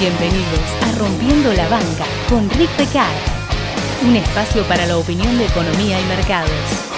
Bienvenidos a Rompiendo la Banca con Rick Pecard, un espacio para la opinión de economía y mercados.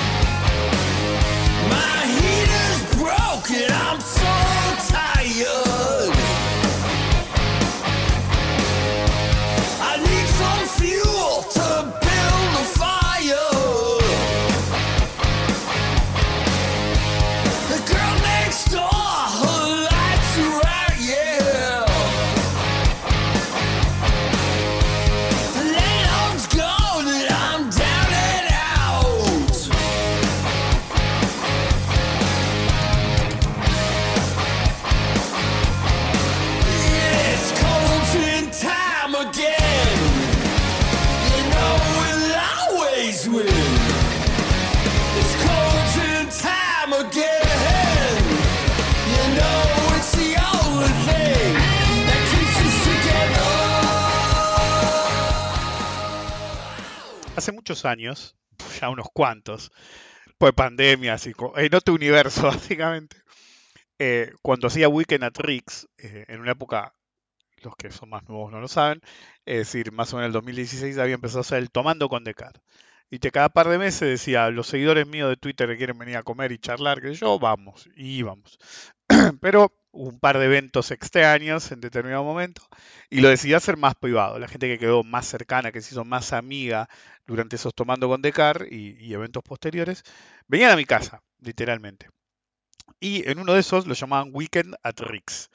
Muchos años, ya unos cuantos, pues pandemias y en otro universo básicamente, eh, cuando hacía Weekend at Rix, eh, en una época, los que son más nuevos no lo saben, es decir, más o menos en el 2016 había empezado a hacer el Tomando con Decar. Y que cada par de meses decía, los seguidores míos de Twitter que quieren venir a comer y charlar, que yo, vamos, y íbamos. Pero un par de eventos extraños en determinado momento y lo decidí hacer más privado. La gente que quedó más cercana, que se hizo más amiga durante esos tomando con Decar y, eventos posteriores, venían a mi casa, literalmente. Y en uno de esos lo llamaban Weekend at Rick's,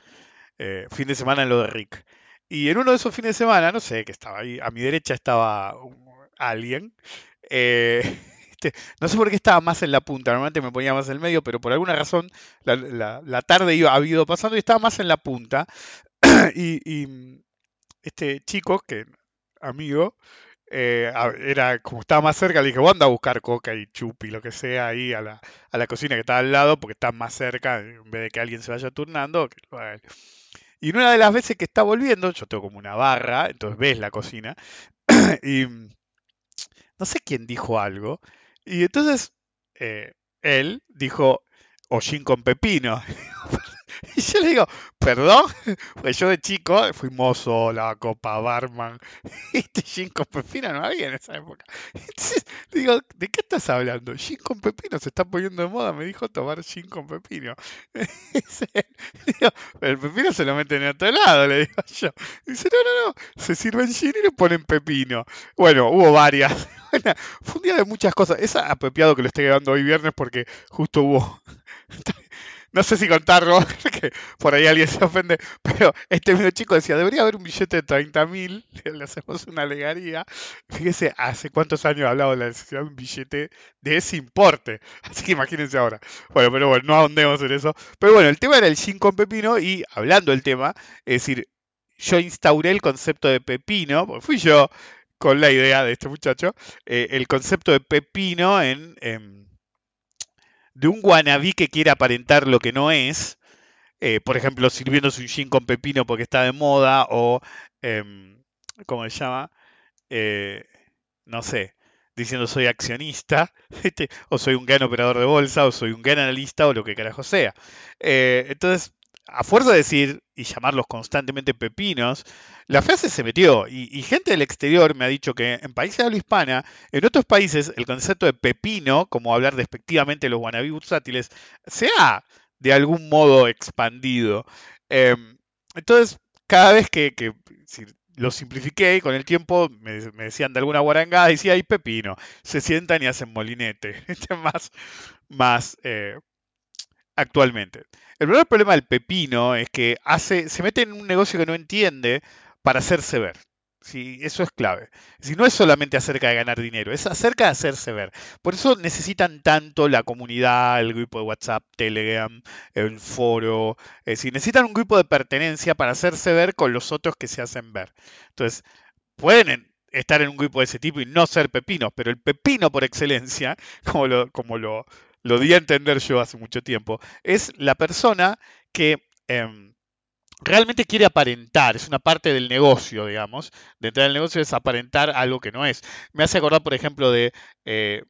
eh, fin de semana en lo de Rick. Y en uno de esos fines de semana, no sé, que estaba ahí, a mi derecha estaba alguien. eh, este, no sé por qué estaba más en la punta, normalmente me ponía más en el medio, pero por alguna razón la, tarde iba, había ido pasando y estaba más en la punta. y, y este chico, que amigo, eh, era como estaba más cerca, le dije, vos anda a buscar coca y chupi, lo que sea, ahí a la, a la cocina que está al lado, porque está más cerca, en vez de que alguien se vaya turnando. Y en una de las veces que está volviendo, yo tengo como una barra, entonces ves la cocina, y no sé quién dijo algo, y entonces eh, él dijo, hollín con pepino. Y yo le digo, perdón, pues yo de chico fui mozo, la copa, barman, este gin con pepino no había en esa época. Entonces, digo, ¿de qué estás hablando? Gin con pepino se está poniendo de moda, me dijo tomar gin con pepino. Dice, el pepino se lo meten en otro lado, le digo yo. Dice, no, no, no, se sirven gin y le ponen pepino. Bueno, hubo varias. Bueno, fue un día de muchas cosas. Es apropiado que lo esté grabando hoy viernes porque justo hubo no sé si contarlo, que por ahí alguien se ofende, pero este mismo chico decía, debería haber un billete de 30 mil, le hacemos una alegaría. Fíjese, hace cuántos años hablado de la necesidad de un billete de ese importe. Así que imagínense ahora. Bueno, pero bueno, no ahondemos en eso. Pero bueno, el tema era el gin con pepino y hablando del tema, es decir, yo instauré el concepto de pepino, porque fui yo con la idea de este muchacho, eh, el concepto de pepino en de un guanabí que quiere aparentar lo que no es, eh, por ejemplo, sirviéndose un gin con pepino porque está de moda, o, em, ¿cómo se llama? Eh, no sé, diciendo soy accionista, o soy un gran operador de bolsa, o soy un gran analista, o lo que carajo sea. Eh, entonces, a fuerza de decir y llamarlos constantemente pepinos, la frase se metió y, gente del exterior me ha dicho que en países de habla hispana, en otros países, el concepto de pepino, como hablar despectivamente de los wannabe bursátiles, se ha de algún modo expandido. Em, entonces, cada vez que, lo simplifiqué y con el tiempo me, decían de alguna guarangada, decía, ay, pepino, se sientan y hacen molinete. Más, más eh, actualmente. El primer problema del pepino es que hace, se mete en un negocio que no entiende para hacerse ver. Sí, eso es clave. Si no es solamente acerca de ganar dinero, es acerca de hacerse ver. Por eso necesitan tanto la comunidad, el grupo de WhatsApp, Telegram, el foro. Es decir, necesitan un grupo de pertenencia para hacerse ver con los otros que se hacen ver. Entonces, pueden en- estar en un grupo de ese tipo y no ser pepinos, pero el pepino por excelencia, como lo, como lo, lo di a entender yo hace mucho tiempo, es la persona que em, realmente quiere aparentar, es una parte del negocio, digamos, de entrar al negocio es aparentar algo que no es. Me hace acordar, por ejemplo, de eh,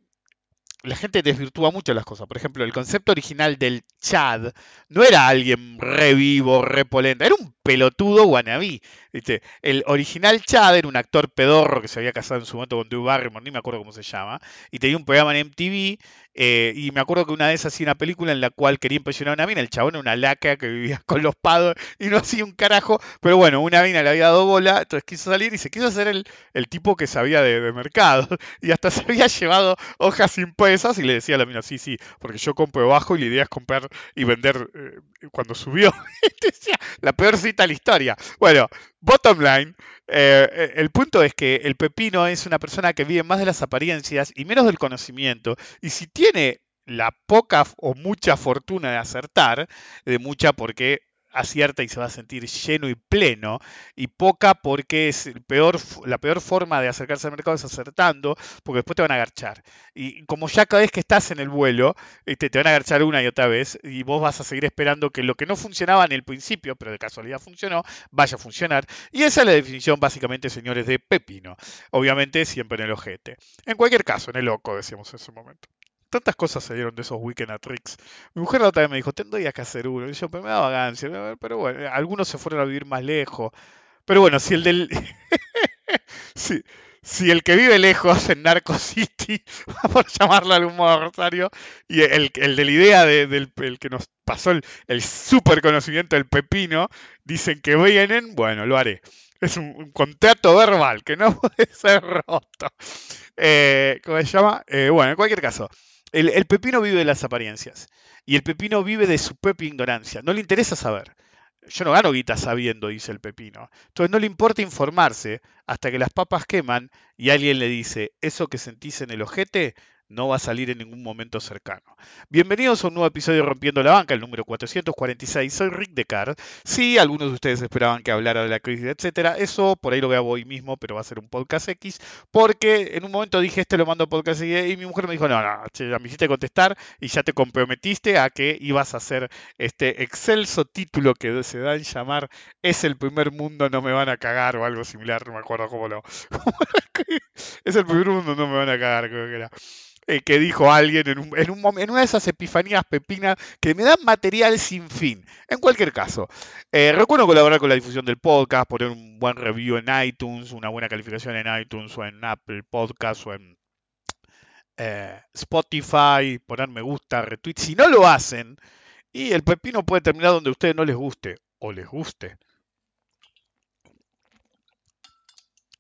la gente desvirtúa mucho las cosas. Por ejemplo, el concepto original del Chad no era alguien re vivo, re polenta, era un pelotudo wannabe. ¿viste? El original Chad era un actor pedorro que se había casado en su momento con Drew Barrymore, ni me acuerdo cómo se llama, y tenía un programa en MTV, eh, y me acuerdo que una vez hacía una película en la cual quería impresionar a una mina, el chabón era una laca que vivía con los pados y no hacía un carajo, pero bueno, una mina le había dado bola, entonces quiso salir y se quiso hacer el, el tipo que sabía de, de mercado, y hasta se había llevado hojas impresas y le decía a la mina, sí, sí, porque yo compro bajo y la idea es comprar y vender eh, cuando subió. La peor cita de la historia. Bueno, bottom line, eh, el punto es que el pepino es una persona que vive más de las apariencias y menos del conocimiento. Y si tiene la poca o mucha fortuna de acertar, de mucha porque acierta y se va a sentir lleno y pleno, y poca porque es la peor forma de acercarse al mercado es acertando, porque después te van a agarchar. Y como ya cada vez que estás en el vuelo, este, te van a agarchar una y otra vez, y vos vas a seguir esperando que lo que no funcionaba en el principio, pero de casualidad funcionó, vaya a funcionar. Y esa es la definición básicamente, señores, de pepino. Obviamente siempre en el ojete. En cualquier caso, en el loco, decíamos en ese momento tantas cosas se de esos Weekend at Tricks. Mi mujer la otra vez me dijo, tendría que hacer uno. Y yo, pero me da vagancia. Pero bueno, algunos se fueron a vivir más lejos. Pero bueno, si el del... si, el que vive lejos en Narco City, por llamarlo de algún modo Rosario, y el, el de la idea de- del el que nos pasó el, el super conocimiento del pepino, dicen que vienen, bueno, lo haré. Es un, un contrato verbal que no puede ser roto. Eh, ¿Cómo se llama? Eh, bueno, en cualquier caso, el, el pepino vive de las apariencias. Y el pepino vive de su propia ignorancia. No le interesa saber. Yo no gano guita sabiendo, dice el pepino. Entonces no le importa informarse hasta que las papas queman y alguien le dice, eso que sentís en el ojete no va a salir en ningún momento cercano. Bienvenidos a un nuevo episodio de Rompiendo la Banca, el número 446. Soy Rick Descartes. Sí, algunos de ustedes esperaban que hablara de la crisis, etcétera. Eso por ahí lo grabo hoy mismo, pero va a ser un podcast X, porque en un momento dije, este lo mando a podcast X, y mi mujer me dijo, no, no, ya me hiciste contestar y ya te comprometiste a que ibas a hacer este excelso título que se da en llamar Es el primer mundo, no me van a cagar, o algo similar, no me acuerdo cómo lo... es el primer mundo, no me van a cagar, creo que era eh, que dijo alguien en, una de esas epifanías pepinas que me dan material sin fin. En cualquier caso, eh, recuerdo colaborar con la difusión del podcast, poner un buen review en iTunes, una buena calificación en iTunes o en Apple Podcast o en eh, Spotify, poner me gusta, retweet. Si no lo hacen, y el pepino puede terminar donde a ustedes no les guste o les guste.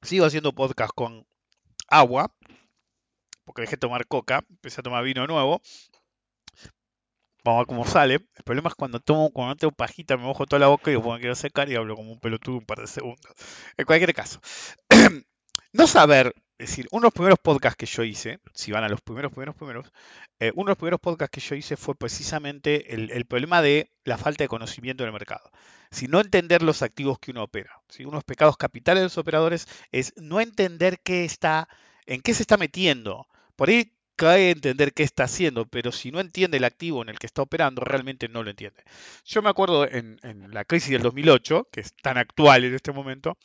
Sigo haciendo podcast con agua, porque dejé de tomar coca, empecé a tomar vino nuevo. Vamos a ver cómo sale. El problema es cuando tomo, cuando no tengo pajita, me mojo toda la boca y después me quiero secar y hablo como un pelotudo un par de segundos. En cualquier caso, no saber, es decir, uno de los primeros podcasts que yo hice, si van a los primeros, primeros, primeros, eh, uno de los primeros podcasts que yo hice fue precisamente el, problema de la falta de conocimiento del mercado. Si no entender los activos que uno opera. Si uno de los pecados capitales de los operadores es no entender qué está, en qué se está metiendo. Por ahí cae entender qué está haciendo, pero si no entiende el activo en el que está operando, realmente no lo entiende. Yo me acuerdo en, la crisis del 2008, que es tan actual en este momento,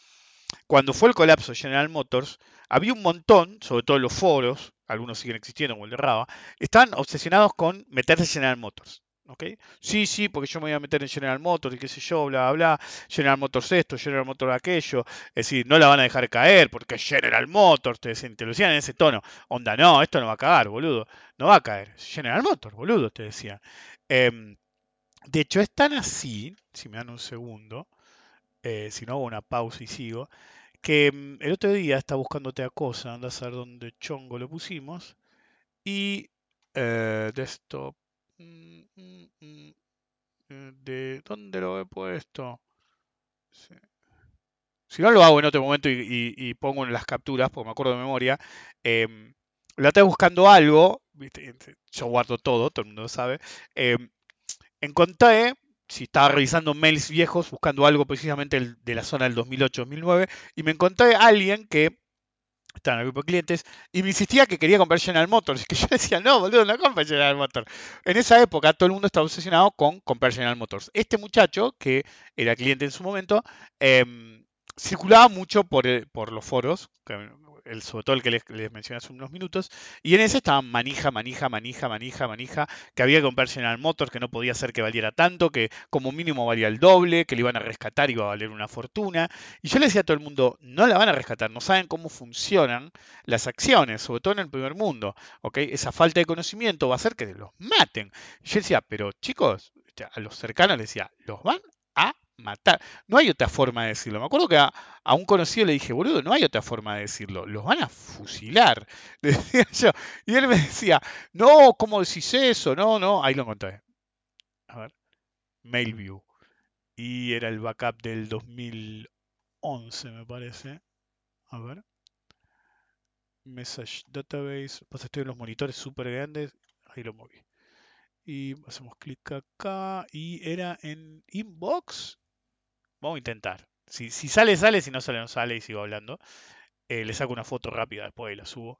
cuando fue el colapso de General Motors, había un montón, sobre todo en los foros, algunos siguen existiendo como el de Raba, estaban obsesionados con meterse en General Motors. ¿Ok? Sí, sí, porque yo me voy a meter en General Motors y qué sé yo, bla, bla, bla. General Motors esto, General Motors aquello. Es decir, no la van a dejar caer porque General Motors, te, te lo decían en ese tono. Onda, no, esto no va a cagar, boludo. No va a caer. General Motors, boludo, te decían. Em, de hecho, es tan así, si me dan un segundo, eh, si no hago una pausa y sigo, que mm, el otro día estaba buscándote a cosa, anda a saber dónde chongo lo pusimos, y eh, desktop, ¿de dónde lo he puesto? Si no lo hago en otro momento y, pongo en las capturas, porque me acuerdo de memoria, em, la estaba buscando algo, yo guardo todo, todo el mundo sabe, em, encontré, si estaba revisando mails viejos, buscando algo precisamente de la zona del 2008-2009, y me encontré a alguien que estaba en el grupo de clientes y me insistía que quería comprar General Motors. Que yo decía, no, boludo, no compres General Motors. En esa época todo el mundo estaba obsesionado con comprar General Motors. Este muchacho, que era cliente en su momento, em, circulaba mucho por, por los foros, el, sobre todo el que les, mencioné hace unos minutos, y en ese estaban manija, manija, manija, manija, manija, que había que comprar General Motors, que no podía ser que valiera tanto, que como mínimo valía el doble, que le iban a rescatar y iba a valer una fortuna. Y yo le decía a todo el mundo, no la van a rescatar, no saben cómo funcionan las acciones, sobre todo en el primer mundo. ¿ok? Esa falta de conocimiento va a hacer que los maten. Y yo decía, pero chicos, a los cercanos les decía, los van matar. No hay otra forma de decirlo. Me acuerdo que a, un conocido le dije, boludo, no hay otra forma de decirlo. Los van a fusilar. Y él me decía, no, ¿cómo decís eso? No, no. Ahí lo encontré. A ver. Mailview. Y era el backup del 2011, me parece. A ver. Message Database. Pues estoy en los monitores súper grandes. Ahí lo moví. Y hacemos clic acá. Y era en Inbox. Vamos a intentar. Si, sale, sale. Si no sale, no sale. Y sigo hablando. Eh, le saco una foto rápida después y la subo.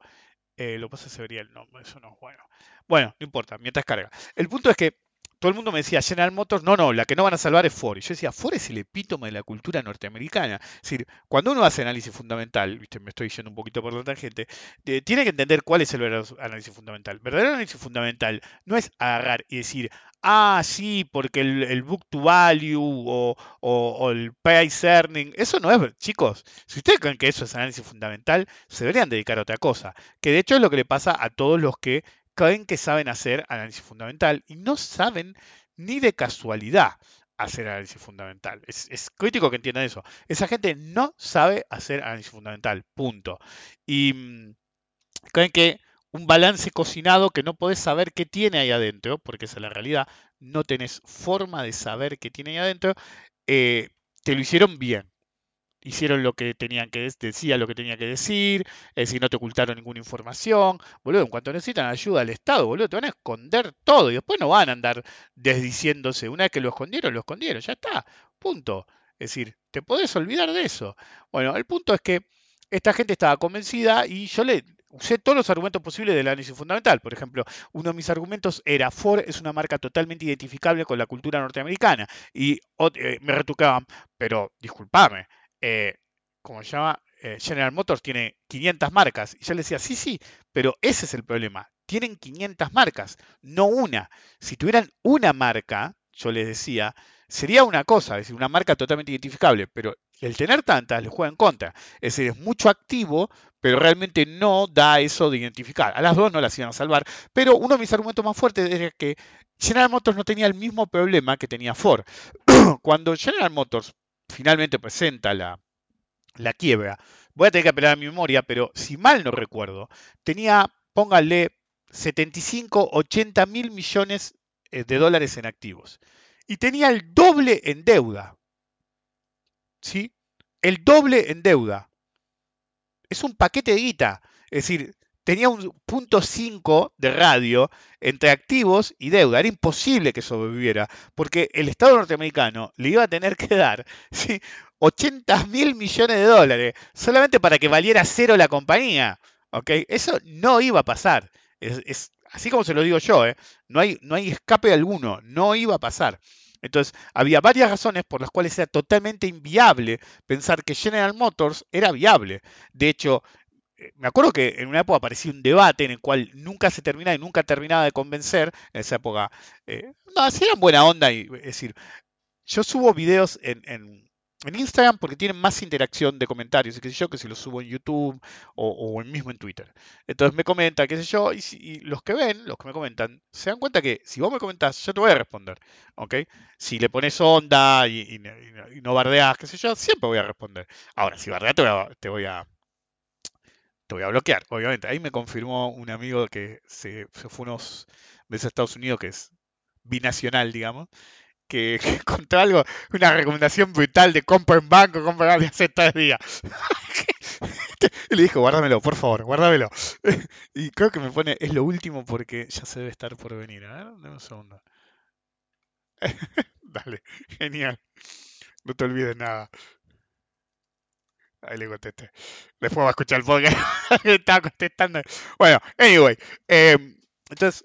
Eh, lo que pasa es que se vería el nombre. Eso no es bueno. Bueno, no importa. Mientras carga. El punto es que todo el mundo me decía, General Motors, no, no, la que no van a salvar es Ford. Y yo decía, Ford es el epítome de la cultura norteamericana. Es decir, cuando uno hace análisis fundamental, ¿viste? me estoy yendo un poquito por la tangente, eh, tiene que entender cuál es el verdadero análisis fundamental. El verdadero análisis fundamental no es agarrar y decir, ah, sí, porque el, book to value o, el price earning, eso no es, chicos, si ustedes creen que eso es análisis fundamental, se deberían dedicar a otra cosa. Que de hecho es lo que le pasa a todos los que creen que saben hacer análisis fundamental y no saben ni de casualidad hacer análisis fundamental. Es, crítico que entiendan eso. Esa gente no sabe hacer análisis fundamental, punto. Y mm, creen que un balance cocinado que no podés saber qué tiene ahí adentro, porque esa es la realidad, no tenés forma de saber qué tiene ahí adentro, eh, te lo hicieron bien hicieron lo que tenían que decía lo que tenía que decir, es decir, no te ocultaron ninguna información, boludo, en cuanto necesitan ayuda al Estado, boludo, te van a esconder todo y después no van a andar desdiciéndose, una vez que lo escondieron, lo escondieron, ya está, punto. Es decir, te podés olvidar de eso. Bueno, el punto es que esta gente estaba convencida y yo le usé todos los argumentos posibles del análisis fundamental. Por ejemplo, uno de mis argumentos era Ford es una marca totalmente identificable con la cultura norteamericana. Y eh, me retrucaban, pero discúlpame, eh, como se llama? Eh, General Motors tiene 500 marcas. Y yo le decía, sí, sí, pero ese es el problema. Tienen 500 marcas, no una. Si tuvieran una marca, yo les decía, sería una cosa, es decir, una marca totalmente identificable, pero el tener tantas le juega en contra. Es decir, es mucho activo, pero realmente no da eso de identificar. A las dos no las iban a salvar, pero uno de mis argumentos más fuertes era que General Motors no tenía el mismo problema que tenía Ford. Cuando General Motors finalmente presenta la, la quiebra. Voy a tener que apelar a mi memoria, pero si mal no recuerdo, tenía, pónganle, 75, 80 mil millones eh, de dólares en activos. Y tenía el doble en deuda. ¿Sí? El doble en deuda. Es un paquete de guita. Es decir, tenía un punto 5 de radio entre activos y deuda. Era imposible que sobreviviera, porque el Estado norteamericano le iba a tener que dar 80 mil millones de dólares solamente para que valiera cero la compañía. Eso no iba a pasar. Es, así como se lo digo yo, ¿eh? no, hay, no hay escape alguno, no iba a pasar. Entonces, había varias razones por las cuales era totalmente inviable pensar que General Motors era viable. De hecho, me acuerdo que en una época aparecía un debate en el cual nunca se terminaba y nunca terminaba de convencer, en esa época, eh, no, si eran buena onda, y, es decir, yo subo videos en, en, Instagram porque tienen más interacción de comentarios, qué sé yo, que si los subo en YouTube o, o mismo en Twitter. Entonces me comentan, qué sé yo, y, los que ven, los que me comentan, se dan cuenta que si vos me comentás, yo te voy a responder, ¿ok? Si le pones onda y, no bardeás, qué sé yo, siempre voy a responder. Ahora, si bardeás, te voy a bloquear, obviamente. Ahí me confirmó un amigo que se, fue unos meses a Estados Unidos, que es binacional, digamos, que, que algo, una recomendación brutal de compra en banco, compra de hace tres días. y le dijo, guárdamelo, por favor, guárdamelo. y creo que me pone, es lo último porque ya se debe estar por venir. A ver, dame un segundo. Dale, genial. No te olvides nada. Ahí le contesté. Después va a escuchar el podcast. Estaba contestando. Bueno, anyway. Em, entonces,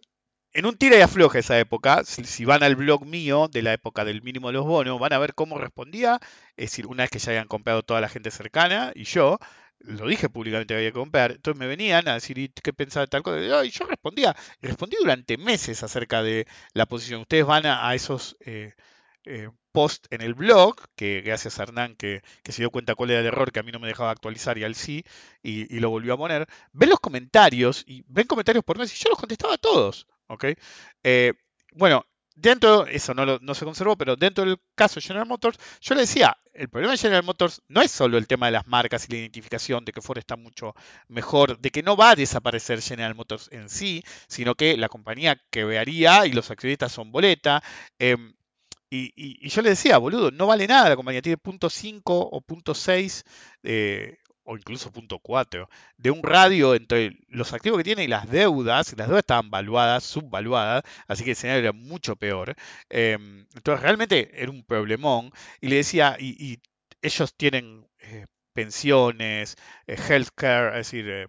en un tira y afloja esa época, si, van al blog mío de la época del mínimo de los bonos, van a ver cómo respondía. Es decir, una vez que ya habían comprado toda la gente cercana y yo, lo dije públicamente que había que comprar, entonces me venían a decir ¿y qué pensaba de tal cosa. Y yo respondía, respondí durante meses acerca de la posición. Ustedes van a, a esos eh, eh, posts en el blog, que gracias a Hernán que, que, se dio cuenta cuál era el error, que a mí no me dejaba actualizar y al sí, y, lo volvió a poner. Ven los comentarios, y ven comentarios por mes, y yo los contestaba a todos. ¿ok? Eh, bueno, dentro, eso no, lo, no, se conservó, pero dentro del caso de General Motors, yo le decía, el problema de General Motors no es solo el tema de las marcas y la identificación, de que Ford está mucho mejor, de que no va a desaparecer General Motors en sí, sino que la compañía quebraría y los accionistas son boleta. Eh, y, y, y, yo le decía, boludo, no vale nada la compañía, tiene punto .5 o punto .6 eh, o incluso punto .4 de un radio entre los activos que tiene y las deudas, las deudas estaban valuadas, subvaluadas, así que el escenario era mucho peor. Eh, entonces realmente era un problemón. Y le decía, y, y ellos tienen eh, pensiones, eh, healthcare, es decir, eh,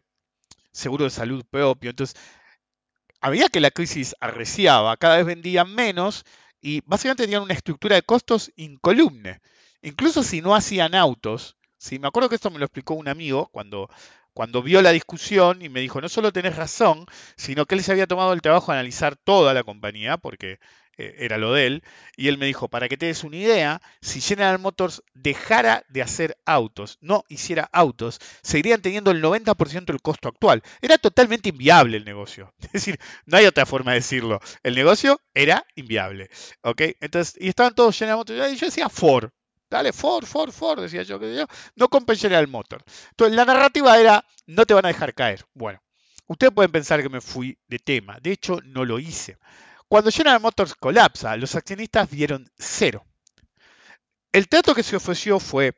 seguro de salud propio. Entonces, a medida que la crisis arreciaba, cada vez vendían menos y básicamente tenían una estructura de costos incolumne. Incluso si no hacían autos, ¿sí? me acuerdo que esto me lo explicó un amigo cuando, cuando vio la discusión y me dijo, no solo tenés razón, sino que él se había tomado el trabajo de analizar toda la compañía, porque eh, era lo de él, y él me dijo, para que te des una idea, si General Motors dejara de hacer autos, no hiciera autos, seguirían teniendo el 90% del costo actual. Era totalmente inviable el negocio. Es decir, no hay otra forma de decirlo. El negocio era inviable. ¿Ok? Entonces, y estaban todos General Motors, y yo decía Ford. Dale, Ford, Ford, Ford, decía yo, que yo no compren General Motors. Entonces, la narrativa era, no te van a dejar caer. Bueno, ustedes pueden pensar que me fui de tema. De hecho, no lo hice. Cuando General Motors colapsa, los accionistas dieron cero. El trato que se ofreció fue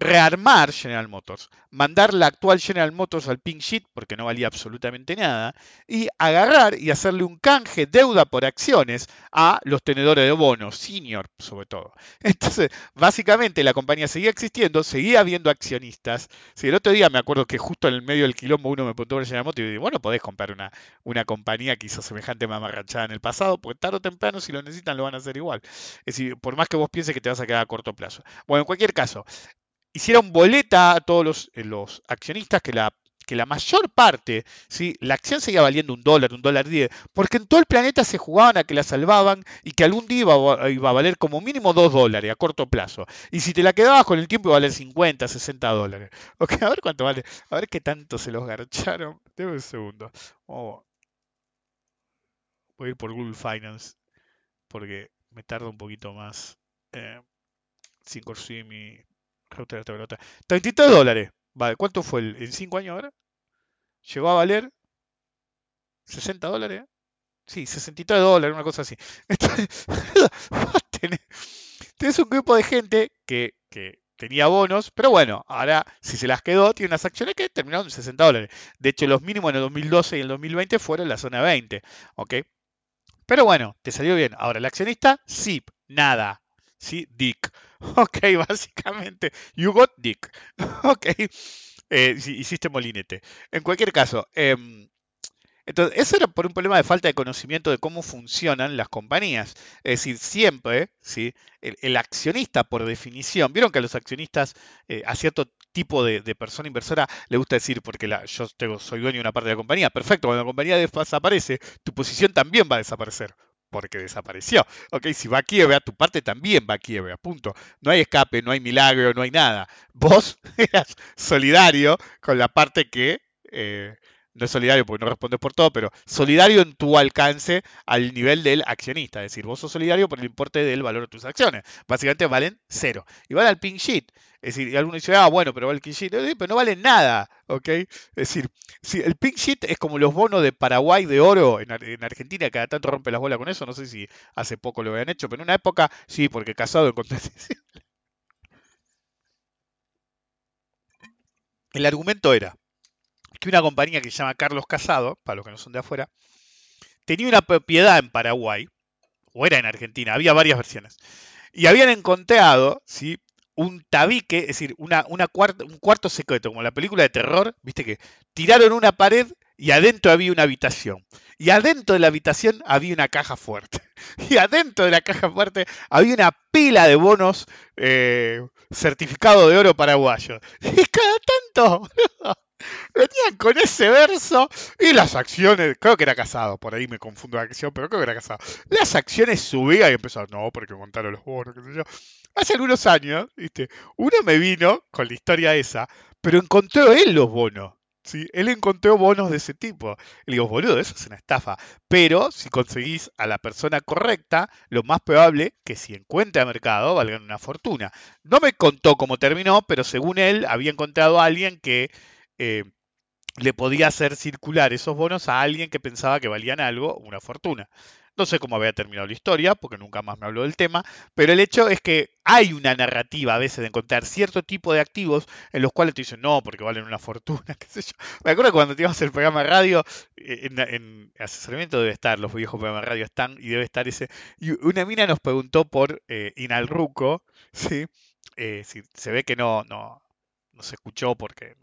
rearmar General Motors, mandar la actual General Motors al pink sheet porque no valía absolutamente nada y agarrar y hacerle un canje deuda por acciones a los tenedores de bonos, senior sobre todo. Entonces, básicamente la compañía seguía existiendo, seguía habiendo accionistas. Si el otro día me acuerdo que justo en el medio del quilombo uno me preguntó por General Motors y dije, bueno, podés comprar una, una compañía que hizo semejante mamarrachada en el pasado, porque tarde o temprano si lo necesitan lo van a hacer igual. Es decir, por más que vos pienses que te vas a quedar a corto plazo. Bueno, en cualquier caso, hicieron boleta a todos los, eh, los accionistas que la, que la mayor parte, ¿sí? la acción seguía valiendo un dólar, un dólar diez, porque en todo el planeta se jugaban a que la salvaban y que algún día iba, iba a valer como mínimo dos dólares a corto plazo. Y si te la quedabas con el tiempo iba a valer 50, 60 dólares. Ok, a ver cuánto vale, a ver qué tanto se los garcharon. Deme un segundo. Voy a ir por Google Finance porque me tarda un poquito más. Eh, sin construir mi, 33 dólares. Vale, ¿cuánto fue el, en 5 años ahora? Llegó a valer 60 dólares. Sí, 63 dólares, una cosa así. Entonces, tenés, un grupo de gente que, que, tenía bonos, pero bueno, ahora si se las quedó, tiene unas acciones que terminaron en 60 dólares. De hecho, los mínimos en el 2012 y el 2020 fueron en la zona 20. ¿Ok? Pero bueno, te salió bien. Ahora, el accionista, sí, nada. ¿Sí? Dick. Ok, básicamente, you got dick. Ok, eh, hiciste molinete. En cualquier caso, eh, entonces, eso era por un problema de falta de conocimiento de cómo funcionan las compañías. Es decir, siempre, ¿sí? el, accionista, por definición, vieron que a los accionistas, eh, a cierto tipo de, de, persona inversora, le gusta decir, porque la, yo tengo, soy dueño de una parte de la compañía, perfecto, cuando la compañía desaparece, tu posición también va a desaparecer porque desapareció. Ok, si va a quiebra, tu parte también va a quiebra, punto. No hay escape, no hay milagro, no hay nada. Vos eras solidario con la parte que, eh, no es solidario porque no respondes por todo, pero solidario en tu alcance al nivel del accionista. Es decir, vos sos solidario por el importe del valor de tus acciones. Básicamente valen cero. Y van al pink sheet. Es decir, y alguno dice, ah, bueno, pero vale el pink sheet. Pero no valen nada. ¿ok? Es decir, si el pink sheet es como los bonos de Paraguay de oro en, en, Argentina, cada tanto rompe las bolas con eso. No sé si hace poco lo habían hecho, pero en una época sí, porque casado encontré. El argumento era que una compañía que se llama Carlos Casado, para los que no son de afuera, tenía una propiedad en Paraguay, o era en Argentina, había varias versiones, y habían encontrado ¿sí? un tabique, es decir, una, una cuarto, un cuarto secreto, como la película de terror, viste que tiraron una pared y adentro había una habitación. Y adentro de la habitación había una caja fuerte. Y adentro de la caja fuerte había una pila de bonos eh, certificado de oro paraguayo. Y cada tanto venían con ese verso y las acciones, creo que era casado, por ahí me confundo la acción, pero creo que era casado. Las acciones subían y empezaron, no, porque montaron los bonos, qué sé yo. Hace algunos años, ¿viste? Uno me vino con la historia esa, pero encontró él los bonos. ¿sí? Él encontró bonos de ese tipo. Le digo, boludo, eso es una estafa. Pero si conseguís a la persona correcta, lo más probable que si encuentra mercado valgan una fortuna. No me contó cómo terminó, pero según él había encontrado a alguien que eh, le podía hacer circular esos bonos a alguien que pensaba que valían algo, una fortuna. No sé cómo había terminado la historia, porque nunca más me habló del tema, pero el hecho es que hay una narrativa a veces de encontrar cierto tipo de activos en los cuales te dicen, no, porque valen una fortuna, qué sé yo. Me acuerdo cuando teníamos el programa de radio, eh, en, en asesoramiento debe estar, los viejos programas de radio están, y debe estar ese. Y una mina nos preguntó por eh, Inalruco, ¿sí? Si se ve que no, no, no se escuchó porque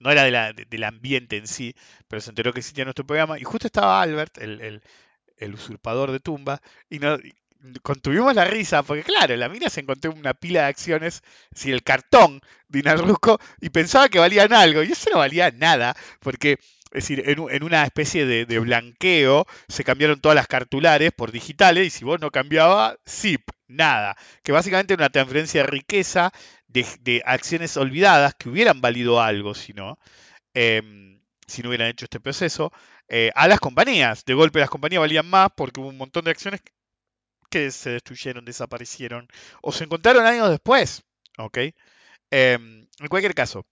no era de la- de- del ambiente en sí, pero se enteró que existía nuestro programa. Y justo estaba Albert, el, el- el usurpador de tumba, y, contuvimos la risa, porque claro, la mina se encontró una pila de acciones, es decir, el cartón de Inalruco, y pensaba que valían algo, y eso no valía nada, porque, es decir, en, en una especie de, de blanqueo se cambiaron todas las cartulares por digitales, y si vos no cambiabas, zip, nada. Que básicamente era una transferencia de riqueza de, acciones olvidadas que hubieran valido algo, si no, em, si no hubieran hecho este proceso, eh, a las compañías. De golpe las compañías valían más porque hubo un montón de acciones que se destruyeron, desaparecieron o se encontraron años después. ¿ok? Em, en cualquier caso,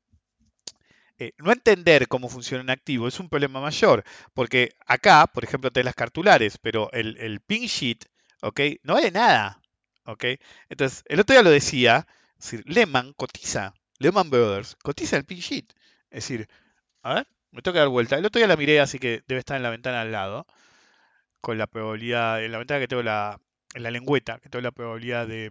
eh, no entender cómo funciona un activo es un problema mayor, porque acá, por ejemplo, tenés las cartulares, pero el, el pin sheet, ¿ok? No vale nada, ¿ok? Entonces, el otro día lo decía, es decir, Lehman cotiza, Lehman Brothers cotiza el pin sheet, es decir, a ver, me tengo que dar vuelta. El otro día la miré, así que debe estar en la ventana al lado, con la probabilidad, en la ventana que tengo la, en la lengüeta, que tengo la probabilidad de,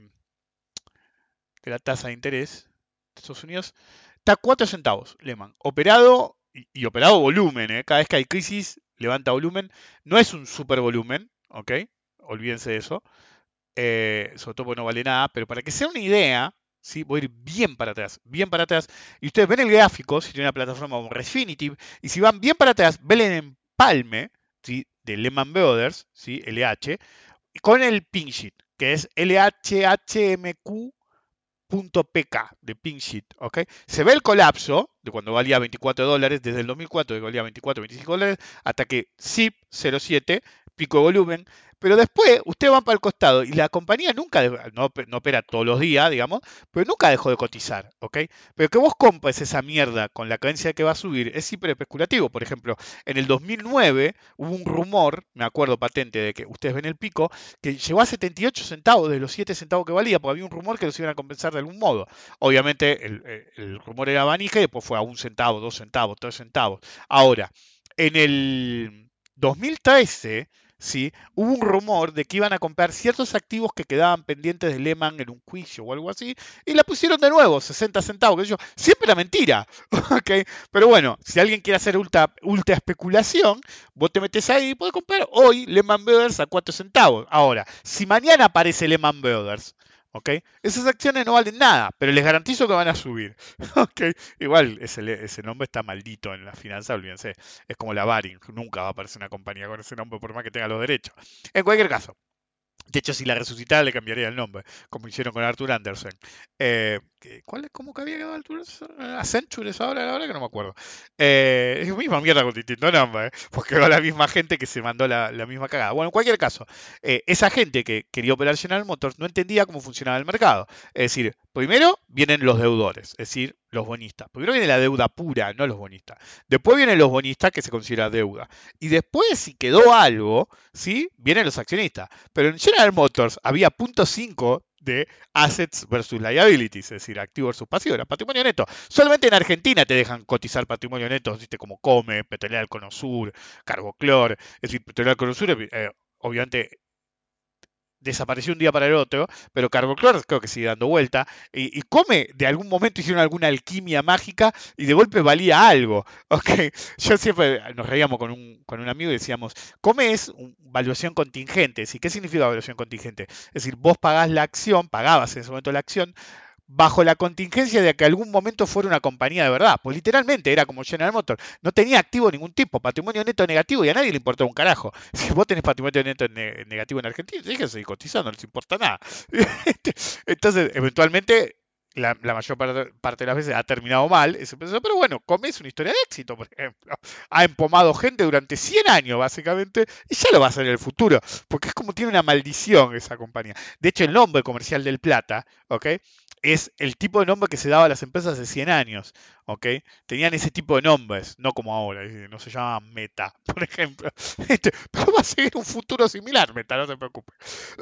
de la tasa de interés de Estados Unidos, está a 4 centavos, Lehman. Operado y, y operado volumen, ¿eh? cada vez que hay crisis levanta volumen. No es un super volumen, ¿ok? Olvídense de eso. Eh, sobre todo porque no vale nada, pero para que sea una idea, ¿sí? voy a ir bien para atrás, bien para atrás. Y ustedes ven el gráfico, si tienen una plataforma como Refinitiv, y si van bien para atrás, ven el empalme ¿sí? de Lehman Brothers, ¿sí? LH, con el pin sheet, que es LHHMQ.pk de pin sheet, ¿ok? Se ve el colapso de cuando valía 24 dólares, desde el 2004 que valía 24, 25 dólares, hasta que ZIP 07, pico de volumen, pero después usted va para el costado y la compañía nunca, no, opera todos los días, digamos, pero nunca dejó de cotizar, ¿ok? Pero que vos compres esa mierda con la creencia que va a subir es hiper especulativo. Por ejemplo, en el 2009 hubo un rumor, me acuerdo patente de que ustedes ven el pico, que llegó a 78 centavos de los 7 centavos que valía, porque había un rumor que los iban a compensar de algún modo. Obviamente el, rumor era manija y después fue a un centavo, dos centavos, tres centavos. Ahora, en el 2013, ¿sí? hubo un rumor de que iban a comprar ciertos activos que quedaban pendientes de Lehman en un juicio o algo así, y la pusieron de nuevo, 60 centavos, que siempre era mentira, ¿ok? Pero bueno, si alguien quiere hacer ultra, ultra especulación, vos te metes ahí y podés comprar hoy Lehman Brothers a 4 centavos. Ahora, si mañana aparece Lehman Brothers, ¿ok? Esas acciones no valen nada, pero les garantizo que van a subir, ¿ok? Igual ese, ese nombre está maldito en la finanza, olvídense. Es como la Baring, nunca va a aparecer una compañía con ese nombre por más que tenga los derechos. En cualquier caso, de hecho, si la resucitara le cambiaría el nombre, como hicieron con Arthur Anderson. Eh, ¿qué- ¿cuál es, ¿Cómo que había quedado Arthur Anderson? Accenture es ahora, la verdad que no me acuerdo. Eh, es la misma mierda con distinto nombre, ¿eh? porque era la misma gente que se mandó la, la misma cagada. Bueno, en cualquier caso, eh, esa gente que quería operar General Motors no entendía cómo funcionaba el mercado. Es decir, primero vienen los deudores, es decir, los bonistas. Primero viene la deuda pura, no los bonistas. Después vienen los bonistas, que se considera deuda. Y después, si quedó algo, ¿sí? Vienen los accionistas. Pero en General Motors había punto 5 de assets versus liabilities, es decir, activo versus pasivo, era patrimonio neto. Solamente en Argentina te dejan cotizar patrimonio neto, ¿viste? como Come, Petrolera del Cono Sur, Carboclor, es decir, Petrolera del Cono Sur, eh, obviamente desapareció un día para el otro, pero Carboclor creo que sigue dando vuelta, y, y come, de algún momento hicieron alguna alquimia mágica y de golpe valía algo, ¿ok? Yo siempre nos reíamos con un, con un amigo y decíamos, come es un- valuación contingente, ¿sí? ¿qué significa valuación contingente? Es decir, vos pagás la acción, pagabas en ese momento la acción, bajo la contingencia de que algún momento fuera una compañía de verdad, pues literalmente era como General Motors, no tenía activo ningún tipo, patrimonio neto negativo y a nadie le importaba un carajo. Si vos tenés patrimonio neto ne- negativo en Argentina, déjense cotizando, no les importa nada. Entonces, eventualmente, la, mayor parte, parte de las veces ha terminado mal ese proceso, pero bueno, Come es una historia de éxito, por ejemplo. Ha empomado gente durante 100 años, básicamente, y ya lo va a hacer en el futuro, porque es como tiene una maldición esa compañía. De hecho, el nombre comercial del Plata, ¿ok? Es el tipo de nombre que se daba a las empresas hace 100 años, ¿ok? Tenían ese tipo de nombres, no como ahora, eh, no se llama Meta, por ejemplo. Este, pero va a seguir un futuro similar, Meta, no te preocupes.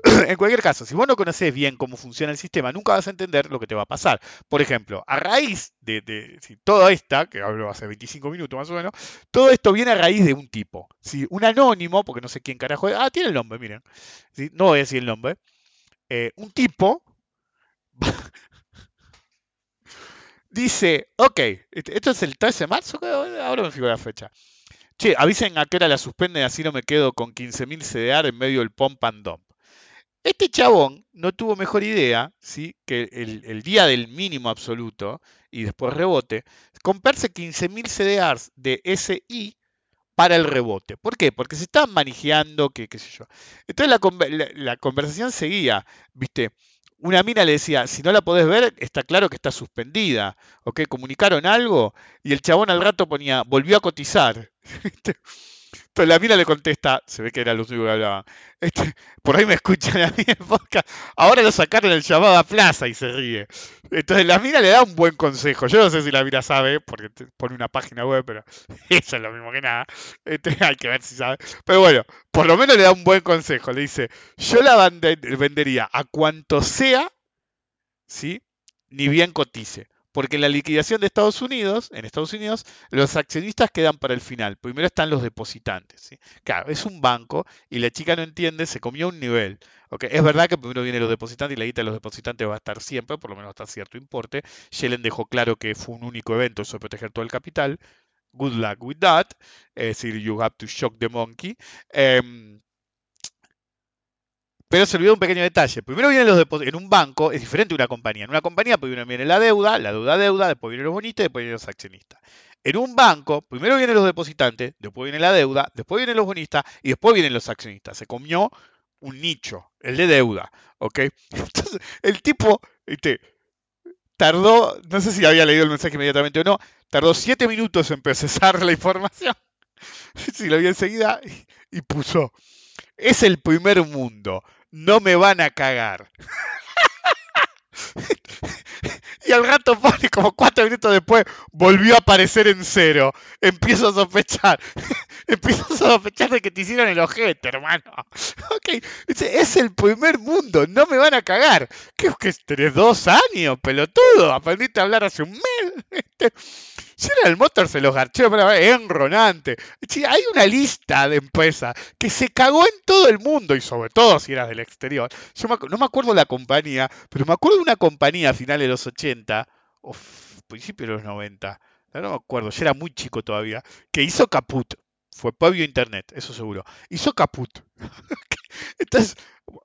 en cualquier caso, si vos no conocés bien cómo funciona el sistema, nunca vas a entender lo que te va a pasar. Por ejemplo, a raíz de, si toda esta, que hablo hace 25 minutos más o menos, todo esto viene a raíz de un tipo, ¿sí? un anónimo, porque no sé quién carajo es, ah, tiene el nombre, miren, no voy a decir el nombre, eh, un tipo dice, ok, este- esto es el 13 de marzo, ahora me fijo la fecha. Che, avisen a qué hora la suspenden, así no me quedo con 15.000 CDR en medio del pump and dump. Este chabón no tuvo mejor idea, ¿sí? Que el, día del mínimo absoluto y después rebote, comprarse 15.000 CDRs de SI para el rebote. ¿Por qué? Porque se estaban manejando, qué sé yo. Entonces la- la conversación seguía, ¿viste? Una mina le decía, si no la podés ver, está claro que está suspendida. ¿Ok? Comunicaron algo y el chabón al rato ponía, volvió a cotizar. Entonces la mina le contesta, se ve que era los únicos que hablaban. Este, por ahí me escuchan a mí en podcast. Ahora lo sacaron el llamado a plaza y se ríe. Entonces la mina le da un buen consejo. Yo no sé si la mina sabe, porque pone una página web, pero eso es lo mismo que nada. Este, hay que ver si sabe. Pero bueno, por lo menos le da un buen consejo. Le dice, yo la vende- vendería a cuanto sea, ¿sí? Ni bien cotice. Porque en la liquidación de Estados Unidos, en Estados Unidos, los accionistas quedan para el final. Primero están los depositantes. Claro, es un banco y la chica no entiende, se comió un nivel. ¿ok? Es verdad que primero vienen los depositantes y la guita de los depositantes va a estar siempre, por lo menos hasta cierto importe. Yellen dejó claro que fue un único evento, eso de proteger todo el capital. Good luck with that. Es decir, you have to shock the monkey. Em, pero se olvidó un pequeño detalle. Primero vienen los depósitos. En un banco es diferente de una compañía. En una compañía primero viene la deuda, la deuda deuda, después vienen los bonistas, después vienen los accionistas. En un banco, primero vienen los depositantes, después viene la deuda, después vienen los bonistas y después vienen los accionistas. Se comió un nicho, el de deuda. ¿Ok? Entonces, el tipo este, tardó, no sé si había leído el mensaje inmediatamente o no, tardó siete minutos en procesar la información. si lo vi enseguida y puso, es el primer mundo, no me van a cagar. y al rato pone como cuatro minutos después, volvió a aparecer en cero. Empiezo a sospechar. Empiezo a sospechar de que te hicieron el ojete, hermano. Ok, dice, es el primer mundo, no me van a cagar. ¿Qué que tenés dos años, pelotudo? Aprendiste a hablar hace un mes. Este, General Motors se los garchó, enronante. Hay una lista de empresas que se cagó en todo el mundo y sobre todo si eras del exterior. No me acuerdo la compañía, pero me acuerdo de una compañía a finales de los 80 o principios de los 90. No, me acuerdo, yo era muy chico todavía, que hizo caput. Fue previo internet, eso seguro. Hizo caput. Entonces,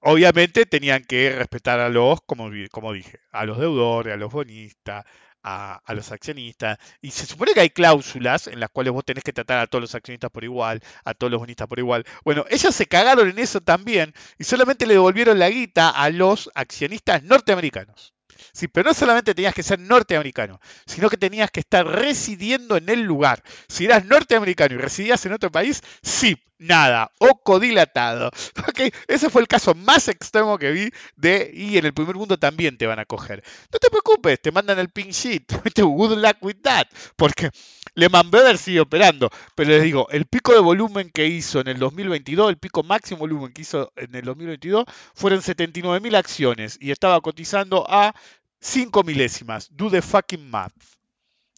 obviamente tenían que respetar a los, como, como dije, a los deudores, a los bonistas, a, los accionistas. Y se supone que hay cláusulas en las cuales vos tenés que tratar a todos los accionistas por igual, a todos los bonistas por igual. Bueno, ellos se cagaron en eso también y solamente le devolvieron la guita a los accionistas norteamericanos. Sí, pero no solamente tenías que ser norteamericano, sino que tenías que estar residiendo en el lugar. Si eras norteamericano y residías en otro país, sí, nada, o codilatado. Ok, ese fue el caso más extremo que vi de, y en el primer mundo también te van a coger. No te preocupes, te mandan el pink sheet. Good luck with that. Porque Lehman Brothers sigue operando. Pero les digo, el pico de volumen que hizo en el 2022, el pico máximo volumen que hizo en el 2022, fueron 79.000 acciones y estaba cotizando a 5 milésimas. Do the fucking math.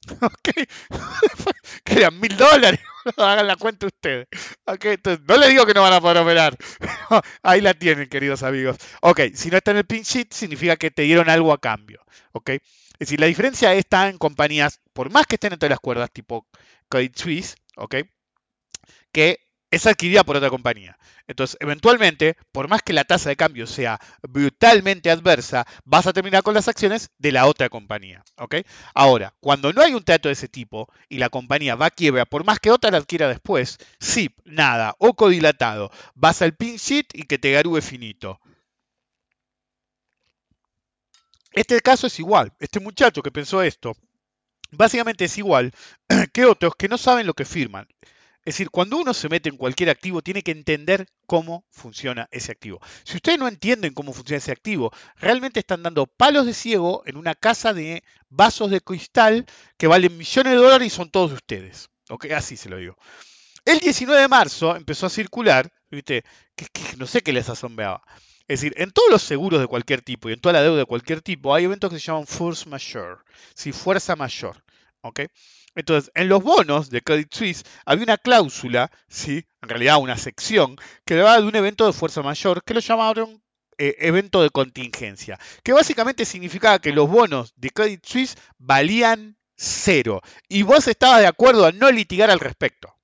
¿Ok? que eran mil dólares. Hagan la cuenta ustedes. ¿Ok? Entonces, no les digo que no van a poder operar. Ahí la tienen, queridos amigos. Ok, si no está en el pin significa que te dieron algo a cambio. ¿Ok? Es decir, la diferencia está en compañías, por más que estén entre las cuerdas, tipo Credit Suisse, ¿ok? Que es adquirida por otra compañía. Entonces, eventualmente, por más que la tasa de cambio sea brutalmente adversa, vas a terminar con las acciones de la otra compañía. ¿ok? Ahora, cuando no hay un trato de ese tipo y la compañía va a quiebra, por más que otra la adquiera después, SIP, nada, o codilatado, vas al pin sheet y que te garúe finito. Este caso es igual. Este muchacho que pensó esto, básicamente es igual que otros que no saben lo que firman. Es decir, cuando uno se mete en cualquier activo, tiene que entender cómo funciona ese activo. Si ustedes no entienden cómo funciona ese activo, realmente están dando palos de ciego en una casa de vasos de cristal que valen millones de dólares y son todos de ustedes. ¿Ok? Así se lo digo. El 19 de marzo empezó a circular, ¿viste? Que no sé qué les asombraba. Es decir, en todos los seguros de cualquier tipo y en toda la deuda de cualquier tipo hay eventos que se llaman force majeure, ¿sí? fuerza mayor. ¿ok? Entonces, en los bonos de Credit Suisse había una cláusula, ¿sí? en realidad una sección, que hablaba de un evento de fuerza mayor que lo llamaron eh, evento de contingencia, que básicamente significaba que los bonos de Credit Suisse valían cero y vos estabas de acuerdo a no litigar al respecto.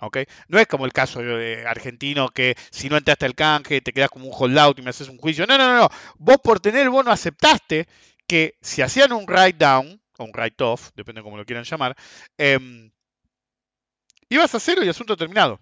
¿ok? No es como el caso argentino que si no entraste al canje te quedas como un holdout y me haces un juicio. No, no, no, no. Vos por tener el bono aceptaste que si hacían un write down, o un write-off, depende de cómo lo quieran llamar, eh, ibas a cero y asunto terminado.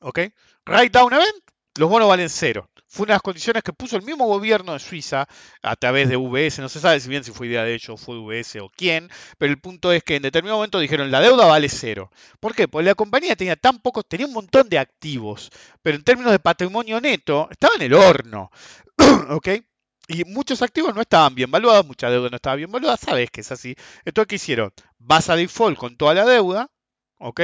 ¿Ok? Write down event, los bonos valen cero. Fue una de las condiciones que puso el mismo gobierno de Suiza a través de VS. No se sabe si bien si fue idea de ellos, fue VS o quién, pero el punto es que en determinado momento dijeron la deuda vale cero. ¿Por qué? Porque la compañía tenía tan pocos, tenía un montón de activos, pero en términos de patrimonio neto estaba en el horno. ¿Ok? Y muchos activos no estaban bien valuados, mucha deuda no estaba bien valuada, sabes que es así. Entonces, ¿qué hicieron? Vas a default con toda la deuda, ¿ok?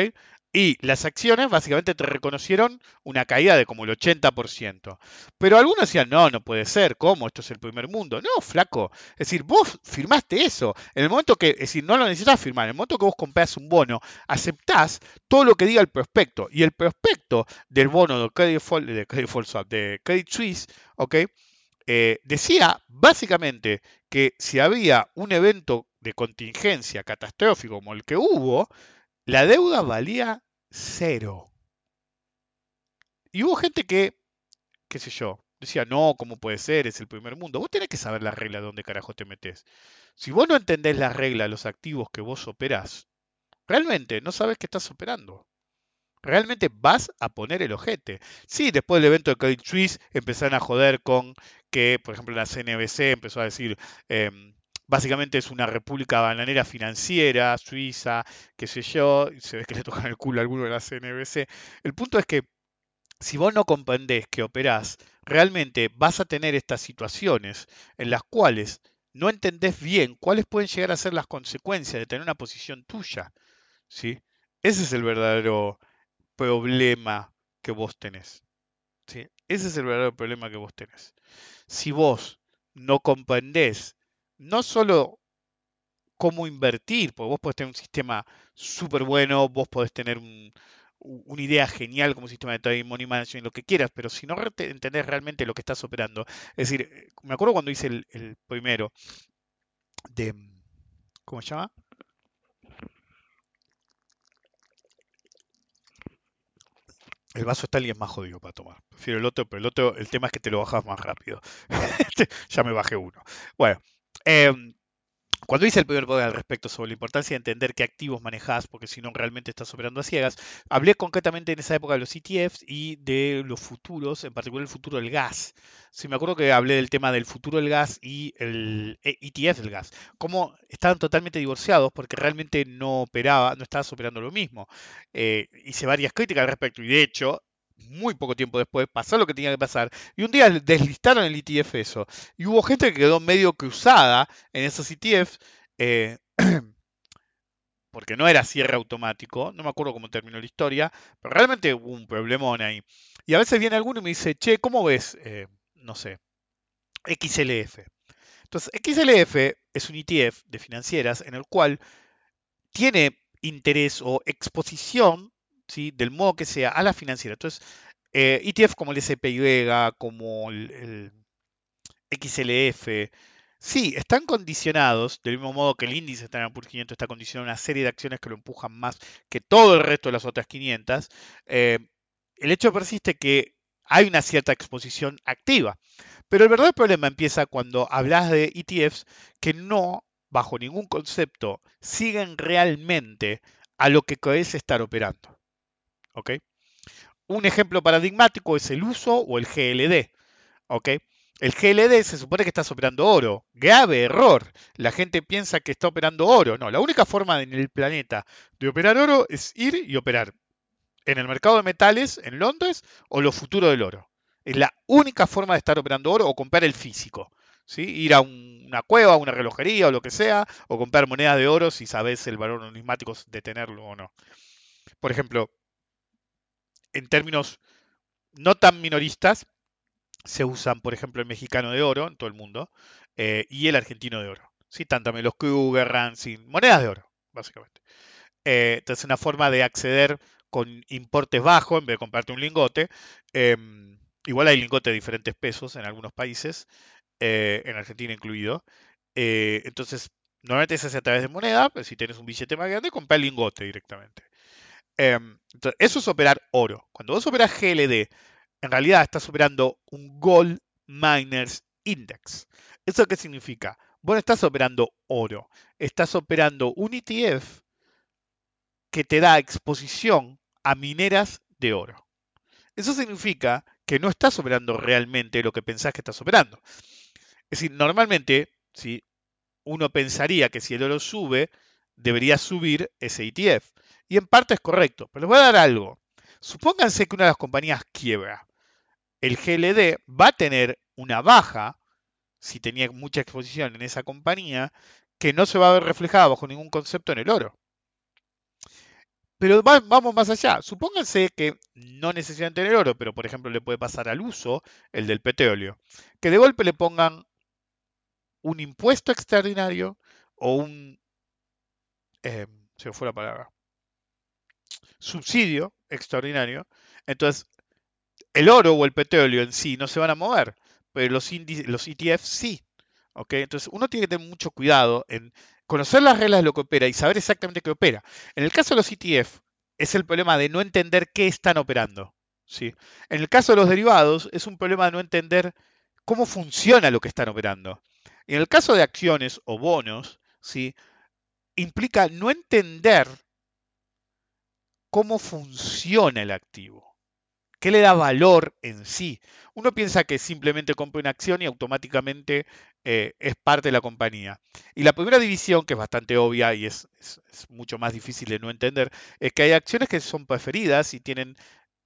Y las acciones básicamente te reconocieron una caída de como el 80%. Pero algunos decían, no, no puede ser, ¿cómo? Esto es el primer mundo. No, flaco. Es decir, vos firmaste eso. En el momento que, es decir, no lo necesitas firmar, en el momento que vos compras un bono, aceptás todo lo que diga el prospecto. Y el prospecto del bono de Credit, de Credit, de Credit Suisse, ¿ok? Eh, decía básicamente que si había un evento de contingencia catastrófico como el que hubo, la deuda valía cero. Y hubo gente que, qué sé yo, decía, no, ¿cómo puede ser? Es el primer mundo. Vos tenés que saber la regla de dónde carajo te metes. Si vos no entendés la regla de los activos que vos operás, realmente no sabes que estás operando. Realmente vas a poner el ojete. Sí, después del evento de Credit Suisse empezaron a joder con que, por ejemplo, la CNBC empezó a decir, em, básicamente es una república bananera financiera, suiza, qué sé yo, y se ve que le tocan el culo a alguno de la CNBC. El punto es que si vos no comprendés que operás, realmente vas a tener estas situaciones en las cuales no entendés bien cuáles pueden llegar a ser las consecuencias de tener una posición tuya. ¿sí? Ese es el verdadero problema que vos tenés. Ese es el verdadero problema que vos tenés. Si vos no comprendés no solo cómo invertir, porque vos podés tener un sistema súper bueno, vos podés tener una idea genial como sistema de trading money management, lo que quieras, pero si no entendés realmente lo que estás operando, es decir, me acuerdo cuando hice el, el primero de, ¿cómo se llama? El vaso está es más jodido para tomar. Prefiero el otro, pero el otro, el tema es que te lo bajas más rápido. Ya me bajé uno. Bueno, eh, cuando hice el primer poder al respecto sobre la importancia de entender qué activos manejás, porque si no realmente estás operando a ciegas, hablé concretamente en esa época de los ETFs y de los futuros, en particular el futuro del gas. Si me acuerdo que hablé del tema del futuro del gas y el ETF del gas, cómo estaban totalmente divorciados porque realmente no operaba, no estabas operando lo mismo. Eh, hice varias críticas al respecto y de hecho muy poco tiempo después, pasó lo que tenía que pasar. Y un día deslistaron el ETF eso. Y hubo gente que quedó medio cruzada en esos ETFs. Eh, porque no era cierre automático, no me acuerdo cómo terminó la historia, pero realmente hubo un problemón ahí. Y a veces viene alguno y me dice, che, ¿cómo ves, eh, no sé, XLF? Entonces, XLF es un ETF de financieras en el cual tiene interés o exposición, del modo que sea, a la financiera. Entonces, eh, ETF como el SPY, como el, XLF, sí, están condicionados, del mismo modo que el índice Standard Poor's 500 está condicionado a una serie de acciones que lo empujan más que todo el resto de las otras 500. eh, el hecho persiste que hay una cierta exposición activa. Pero el verdadero problema empieza cuando hablas de ETFs que no, bajo ningún concepto, siguen realmente a lo que es estar operando. Un ejemplo paradigmático es el uso o el GLD. ¿Ok? El GLD se supone que estás operando oro. Grave error. La gente piensa que está operando oro. No, la única forma en el planeta de operar oro es ir y operar en el mercado de metales en Londres o lo futuro del oro. Es la única forma de estar operando oro o comprar el físico. ¿sí? Ir a un- una cueva, una relojería o lo que sea, o comprar monedas de oro si sabes el valor numismático de tenerlo o no. Por ejemplo, en términos no tan minoristas, se usan, por ejemplo, el mexicano de oro en todo el mundo eh, y el argentino de oro. ¿sí? Tanto también los Kruger, Ransing, monedas de oro, básicamente. Eh, entonces, una forma de acceder con importes bajos en vez de comprarte un lingote. em, igual hay lingotes de diferentes pesos en algunos países, eh, en Argentina incluido. Eh, entonces, normalmente se hace a través de moneda, pero si tienes un billete más grande, compra el lingote directamente. Em, entonces, eso es operar oro. Cuando vos operas GLD, en realidad estás operando un Gold Miners Index. ¿Eso qué significa? Vos no estás operando oro, estás operando un ETF que te da exposición a mineras de oro. Eso significa que no estás operando realmente lo que pensás que estás operando. Es decir, normalmente, si uno pensaría que si el oro sube, debería subir ese ETF. Y en parte es correcto, pero les voy a dar algo. Supónganse que una de las compañías quiebra. El GLD va a tener una baja, si tenía mucha exposición en esa compañía, que no se va a ver reflejada bajo ningún concepto en el oro. Pero va- vamos más allá. Supónganse que no necesitan tener oro, pero por ejemplo le puede pasar al uso, el del petróleo, que de golpe le pongan un impuesto extraordinario o un, eh, se me fue la palabra, subsidio extraordinario. Entonces, el oro o el petróleo en sí no se van a mover, pero los, índices, los ETF sí. ¿ok? Entonces, uno tiene que tener mucho cuidado en conocer las reglas de lo que opera y saber exactamente qué opera. En el caso de los ETF, es el problema de no entender qué están operando. ¿sí? En el caso de los derivados, es un problema de no entender cómo funciona lo que están operando. En el caso de acciones o bonos, ¿sí? implica no entender cómo funciona el activo. ¿Qué le da valor en sí? Uno piensa que simplemente compra una acción y automáticamente eh, es parte de la compañía. Y la primera división, que es bastante obvia y es, es- es mucho más difícil de no entender, es que hay acciones que son preferidas y tienen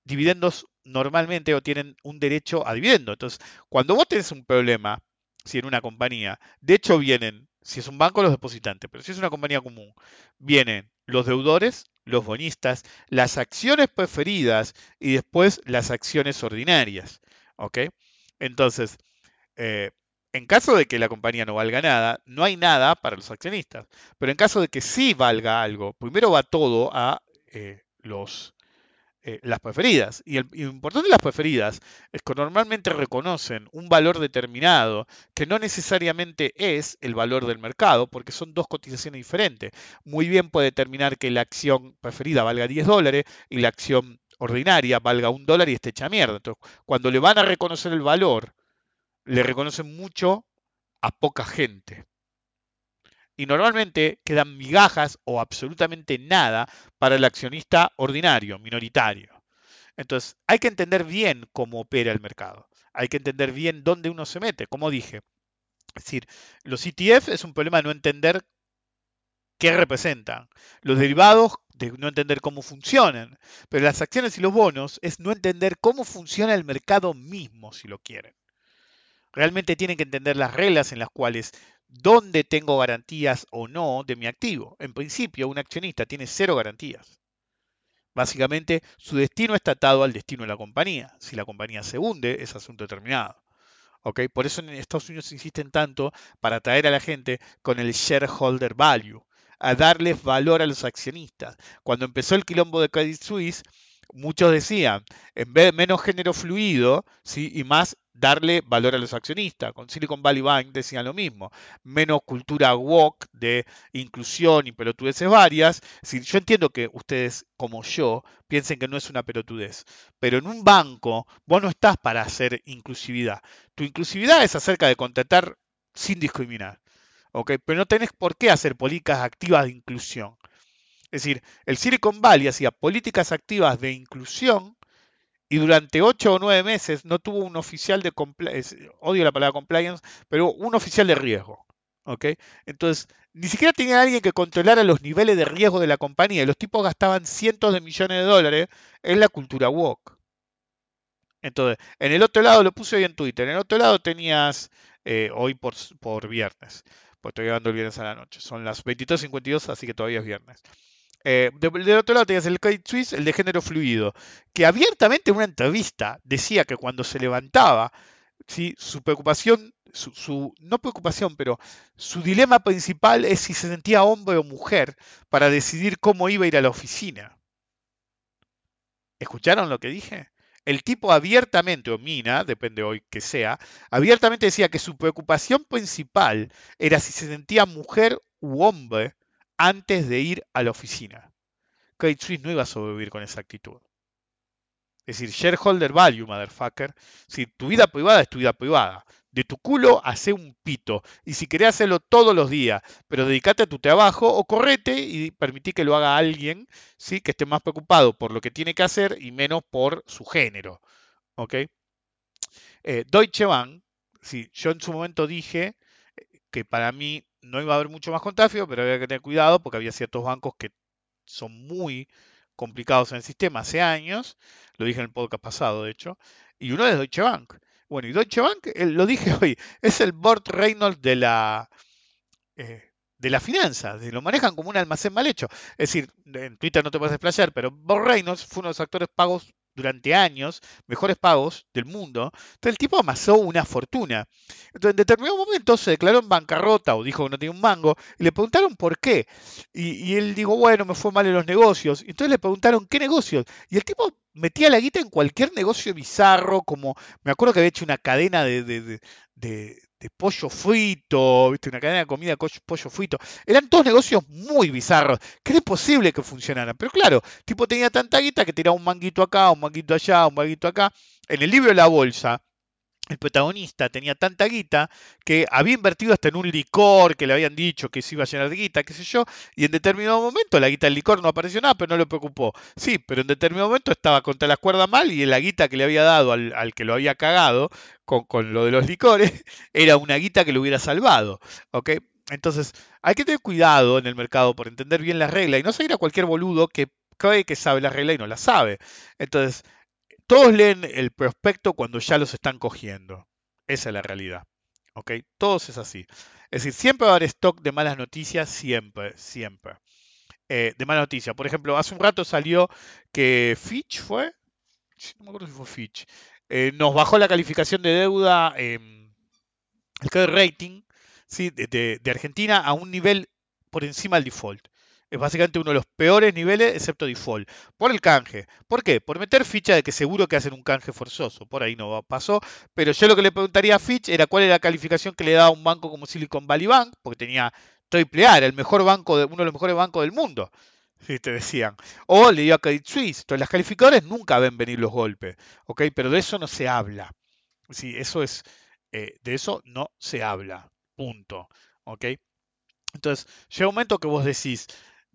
dividendos normalmente o tienen un derecho a dividendo. Entonces, cuando vos tenés un problema, si en una compañía, de hecho vienen, si es un banco, los depositantes, pero si es una compañía común, vienen los deudores, los bonistas, las acciones preferidas y después las acciones ordinarias. ¿Ok? Entonces, eh, en caso de que la compañía no valga nada, no hay nada para los accionistas. Pero en caso de que sí valga algo, primero va todo a eh, los, eh, las preferidas. Y, el, lo importante de las preferidas es que normalmente reconocen un valor determinado que no necesariamente es el valor del mercado, porque son dos cotizaciones diferentes. Muy bien puede determinar que la acción preferida valga 10 dólares y la acción ordinaria valga un dólar y esté hecha mierda. Entonces, cuando le van a reconocer el valor, le reconocen mucho a poca gente. Y normalmente quedan migajas o absolutamente nada para el accionista ordinario, minoritario. Entonces, hay que entender bien cómo opera el mercado. Hay que entender bien dónde uno se mete, como dije. Es decir, los ETF es un problema de no entender qué representan. Los derivados, de no entender cómo funcionan. Pero las acciones y los bonos es no entender cómo funciona el mercado mismo, si lo quieren. Realmente tienen que entender las reglas en las cuales dónde tengo garantías o no de mi activo. En principio, un accionista tiene cero garantías. Básicamente, su destino está atado al destino de la compañía. Si la compañía se hunde, es asunto terminado. ¿ok? Por eso en Estados Unidos insisten tanto para atraer a la gente con el shareholder value. a darles valor a los accionistas. Cuando empezó el quilombo de Credit Suisse, muchos decían, en vez de menos género fluido, ¿sí? y más darle valor a los accionistas. Con Silicon Valley Bank decían lo mismo, menos cultura woke de inclusión y pelotudeces varias. Yo entiendo que ustedes, como yo, piensen que no es una pelotudez, pero en un banco vos no estás para hacer inclusividad. Tu inclusividad es acerca de contratar sin discriminar. ¿ok? Pero no tenés por qué hacer políticas activas de inclusión. Es decir, el Silicon Valley hacía políticas activas de inclusión y durante ocho o nueve meses no tuvo un oficial de compliance, odio la palabra compliance, pero un oficial de riesgo. ¿ok? Entonces, ni siquiera tenía alguien que controlara los niveles de riesgo de la compañía. Los tipos gastaban cientos de millones de dólares en la cultura woke. Entonces, en el otro lado, lo puse hoy en Twitter, en el otro lado tenías, eh, hoy por, por viernes, pues estoy grabando el viernes a la noche, son las 22.52, así que todavía es viernes. Eh, del otro lado tenías el Credit Suisse, el de género fluido, que abiertamente en una entrevista decía que cuando se levantaba, ¿sí? su preocupación, su, no preocupación, pero su dilema principal es si se sentía hombre o mujer para decidir cómo iba a ir a la oficina. ¿Escucharon lo que dije? El tipo abiertamente, o Mina, depende hoy que sea, abiertamente decía que su preocupación principal era si se sentía mujer u hombre antes de ir a la oficina. Credit Suisse no iba a sobrevivir con esa actitud. Es decir, shareholder value, motherfucker. Si tu vida privada es tu vida privada. De tu culo hace un pito. Y si querés hacerlo todos los días, pero dedicate a tu trabajo o correte y permití que lo haga alguien ¿sí? que esté más preocupado por lo que tiene que hacer y menos por su género. ¿Ok? Eh, Deutsche Bank, sí, yo en su momento dije que para mí no iba a haber mucho más contagio, pero había que tener cuidado porque había ciertos bancos que son muy complicados en el sistema hace años, lo dije en el podcast pasado, de hecho, y uno es Deutsche Bank. Bueno, y Deutsche Bank, eh, lo dije hoy, es el Bort Reynolds de la, eh, de la finanza, lo manejan como un almacén mal hecho. Es decir, en Twitter no te puedes desplayar, pero Bort Reynolds fue uno de los actores pagos durante años, mejores pagos del mundo. Entonces el tipo amasó una fortuna. Entonces en determinado momento se declaró en bancarrota o dijo que no tenía un mango y le preguntaron por qué. Y, él dijo, bueno, me fue mal en los negocios. Entonces le preguntaron, ¿qué negocios? Y el tipo metía la guita en cualquier negocio bizarro, como me acuerdo que había hecho una cadena de, de, de, de pollo frito, ¿viste? una cadena de comida pollo frito. Eran todos negocios muy bizarros, que era imposible que funcionaran. Pero claro, tipo tenía tanta guita que tiraba un manguito acá, un manguito allá, un manguito acá. En el libro de la bolsa, el protagonista tenía tanta guita que había invertido hasta en un licor que le habían dicho que se iba a llenar de guita, qué sé yo, y en determinado momento la guita del licor no apareció nada, pero no le preocupó. Sí, pero en determinado momento estaba contra las cuerdas mal y la guita que le había dado al, que lo había cagado con, con, lo de los licores era una guita que lo hubiera salvado. ¿ok? Entonces, hay que tener cuidado en el mercado por entender bien las reglas y no seguir a cualquier boludo que cree que sabe las reglas y no las sabe. Entonces, todos leen el prospecto cuando ya los están cogiendo. Esa es la realidad. ¿Ok? Todos es así. Es decir, siempre va a haber stock de malas noticias, siempre, siempre. Eh, de malas noticias. Por ejemplo, hace un rato salió que Fitch fue, no me acuerdo si fue Fitch, eh, nos bajó la calificación de deuda, el rating ¿sí? de Argentina a un nivel por encima del default es básicamente uno de los peores niveles, excepto default. Por el canje. ¿Por qué? Por meter ficha de que seguro que hacen un canje forzoso. Por ahí no pasó. Pero yo lo que le preguntaría a Fitch era cuál era la calificación que le daba un banco como Silicon Valley Bank, porque tenía triple A, el mejor banco de, uno de los mejores bancos del mundo. Si te decían. O le dio a Credit Suisse. Entonces, las calificadoras nunca ven venir los golpes. ¿Ok? Pero de eso no se habla. Sí, eso es. Eh, de eso no se habla. Punto. ¿Ok? Entonces, llega un momento que vos decís,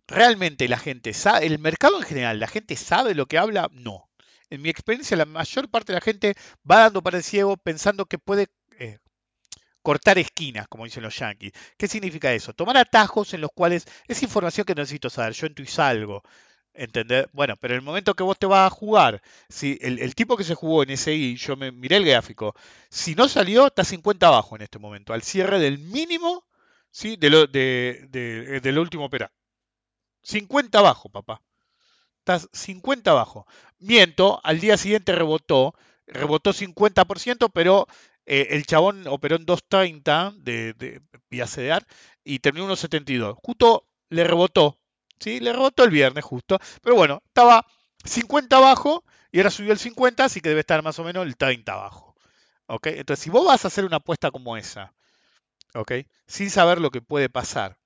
¿Realmente la gente sabe, el mercado en general, la gente sabe lo que habla? No. En mi experiencia, la mayor parte de la gente va dando para el ciego pensando que puede eh, cortar esquinas, como dicen los yankees. ¿Qué significa eso? Tomar atajos en los cuales es información que necesito saber, yo entro y salgo. ¿Entender? Bueno, pero el momento que vos te vas a jugar, si el, tipo que se jugó en SI, yo me miré el gráfico, si no salió, está 50 abajo en este momento, al cierre del mínimo ¿sí? de, lo, de, de, del último operado. 50 abajo, papá. Estás 50 abajo. Miento, al día siguiente rebotó, rebotó 50%, pero eh, el chabón operó en 2.30 de, de vía CDR y terminó 1.72. Justo le rebotó. ¿sí? Le rebotó el viernes justo. Pero bueno, estaba 50 abajo y ahora subió el 50, así que debe estar más o menos el 30 abajo. ¿ok? Entonces, si vos vas a hacer una apuesta como esa, ¿ok? sin saber lo que puede pasar,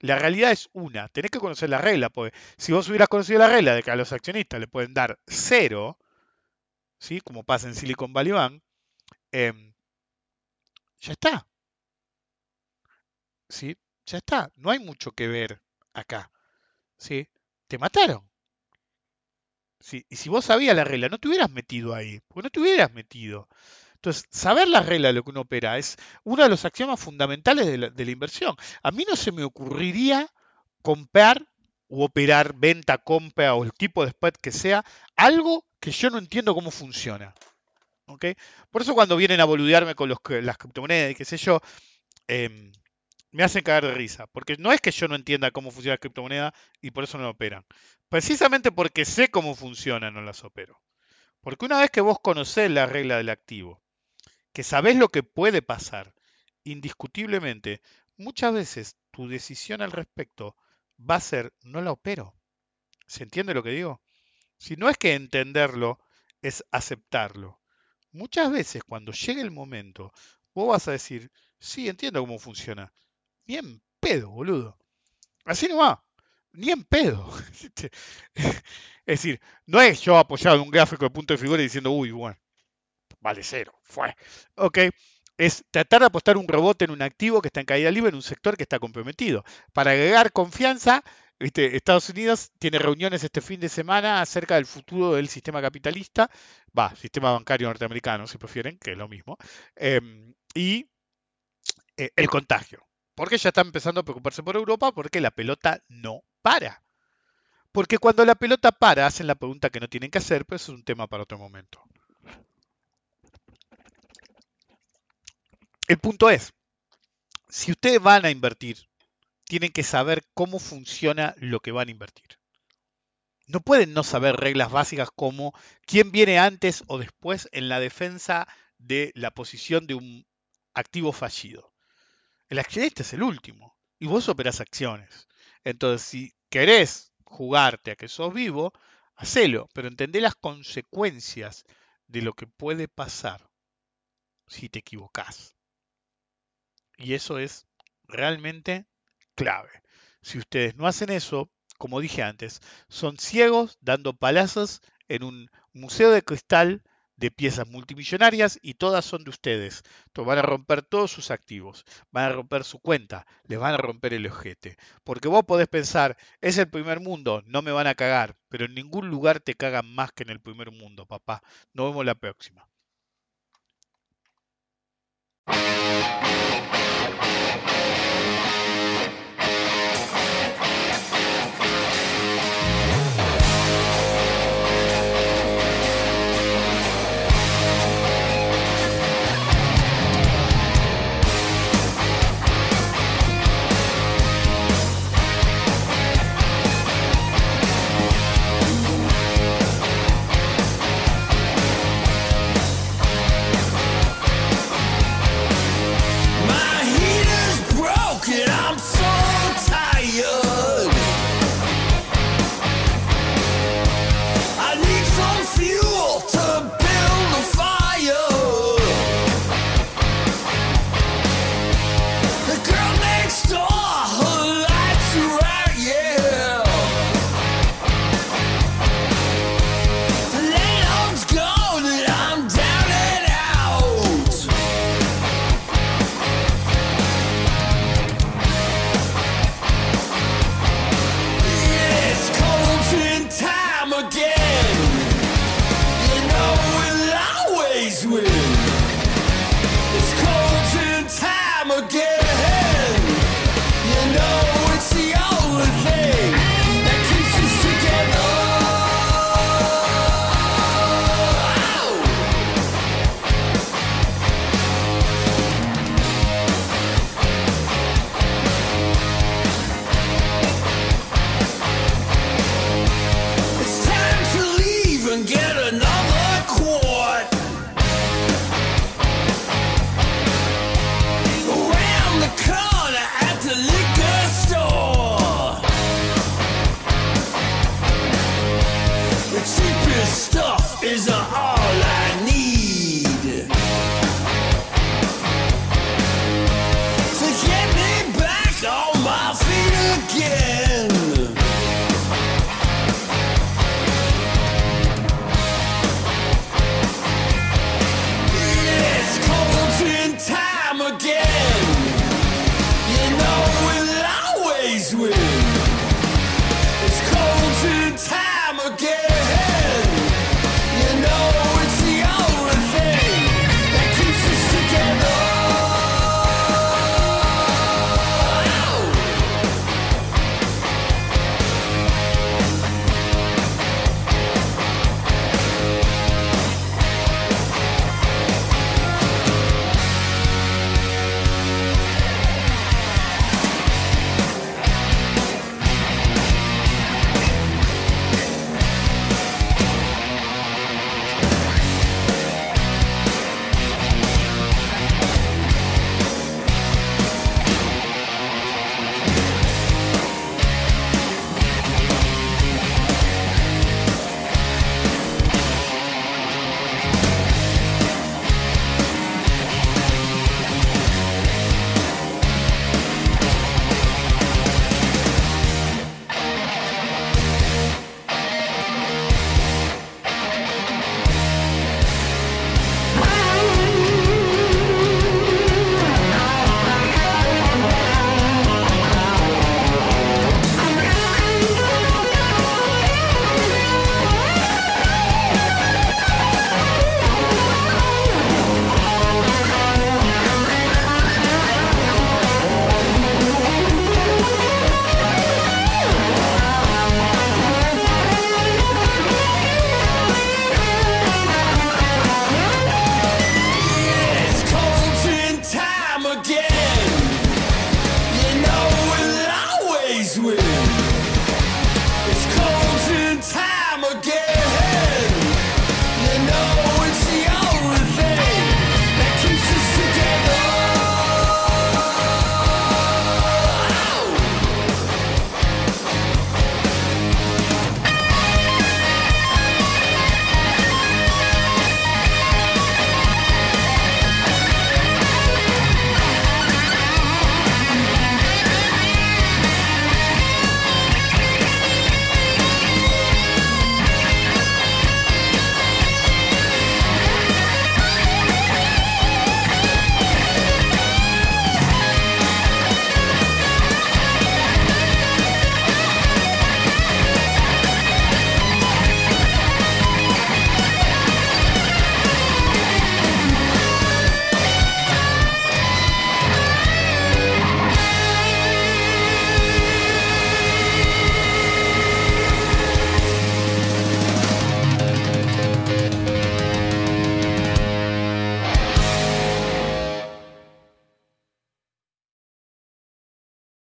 la realidad es una. Tenés que conocer la regla, porque si vos hubieras conocido la regla de que a los accionistas le pueden dar cero, ¿sí? como pasa en Silicon Valley Bank, em, ya está. ¿Sí? Ya está. No hay mucho que ver acá. ¿Sí? Te mataron. ¿Sí? Y si vos sabías la regla, no te hubieras metido ahí. Porque no te hubieras metido. Entonces, saber la regla de lo que uno opera es uno de los axiomas fundamentales de la, la inversión. A mí no se me ocurriría comprar u operar venta, compra o el tipo de spread que sea, algo que yo no entiendo cómo funciona. ¿ok? Por eso cuando vienen a boludearme con las criptomonedas y qué sé yo, em, me hacen cagar de risa. Porque no es que yo no entienda cómo funciona la criptomoneda y por eso no operan. Precisamente porque sé cómo funciona no las opero. Porque una vez que vos conocés la regla del activo, que sabés lo que puede pasar, indiscutiblemente, muchas veces tu decisión al respecto va a ser no la opero. ¿Se entiende lo que digo? Si no es que entenderlo, es aceptarlo. Muchas veces cuando llegue el momento, vos vas a decir, sí, entiendo cómo funciona. Ni en pedo, boludo. Así no va. Ni en pedo. es decir, no es yo apoyado en un gráfico de punto de figura y diciendo, uy, bueno, vale cero, fue. Ok. Es tratar de apostar un rebote en un activo que está en caída libre en un sector que está comprometido. Para agregar confianza, ¿viste? Estados Unidos tiene reuniones este fin de semana acerca del futuro del sistema capitalista, va, sistema bancario norteamericano, si prefieren, que es lo mismo, em, y eh, el contagio. Porque ya está empezando a preocuparse por Europa porque la pelota no para. Porque cuando la pelota para, hacen la pregunta que no tienen que hacer, pero eso es un tema para otro momento. El punto es, si ustedes van a invertir, tienen que saber cómo funciona lo que van a invertir. No pueden no saber reglas básicas como quién viene antes o después en la defensa de la posición de un activo fallido. El accionista es el último y vos operás acciones. Entonces, si querés jugarte a que sos vivo, hacelo, pero entendé las consecuencias de lo que puede pasar si te equivocás. Y eso es realmente clave. Si ustedes no hacen eso, como dije antes, son ciegos dando palazos en un museo de cristal de piezas multimillonarias y todas son de ustedes. Van a romper todos sus activos, van a romper su cuenta, les van a romper el ojete. Porque vos podés pensar, es el primer mundo, no me van a cagar, pero en ningún lugar te cagan más que en el primer mundo, papá. Nos vemos la próxima.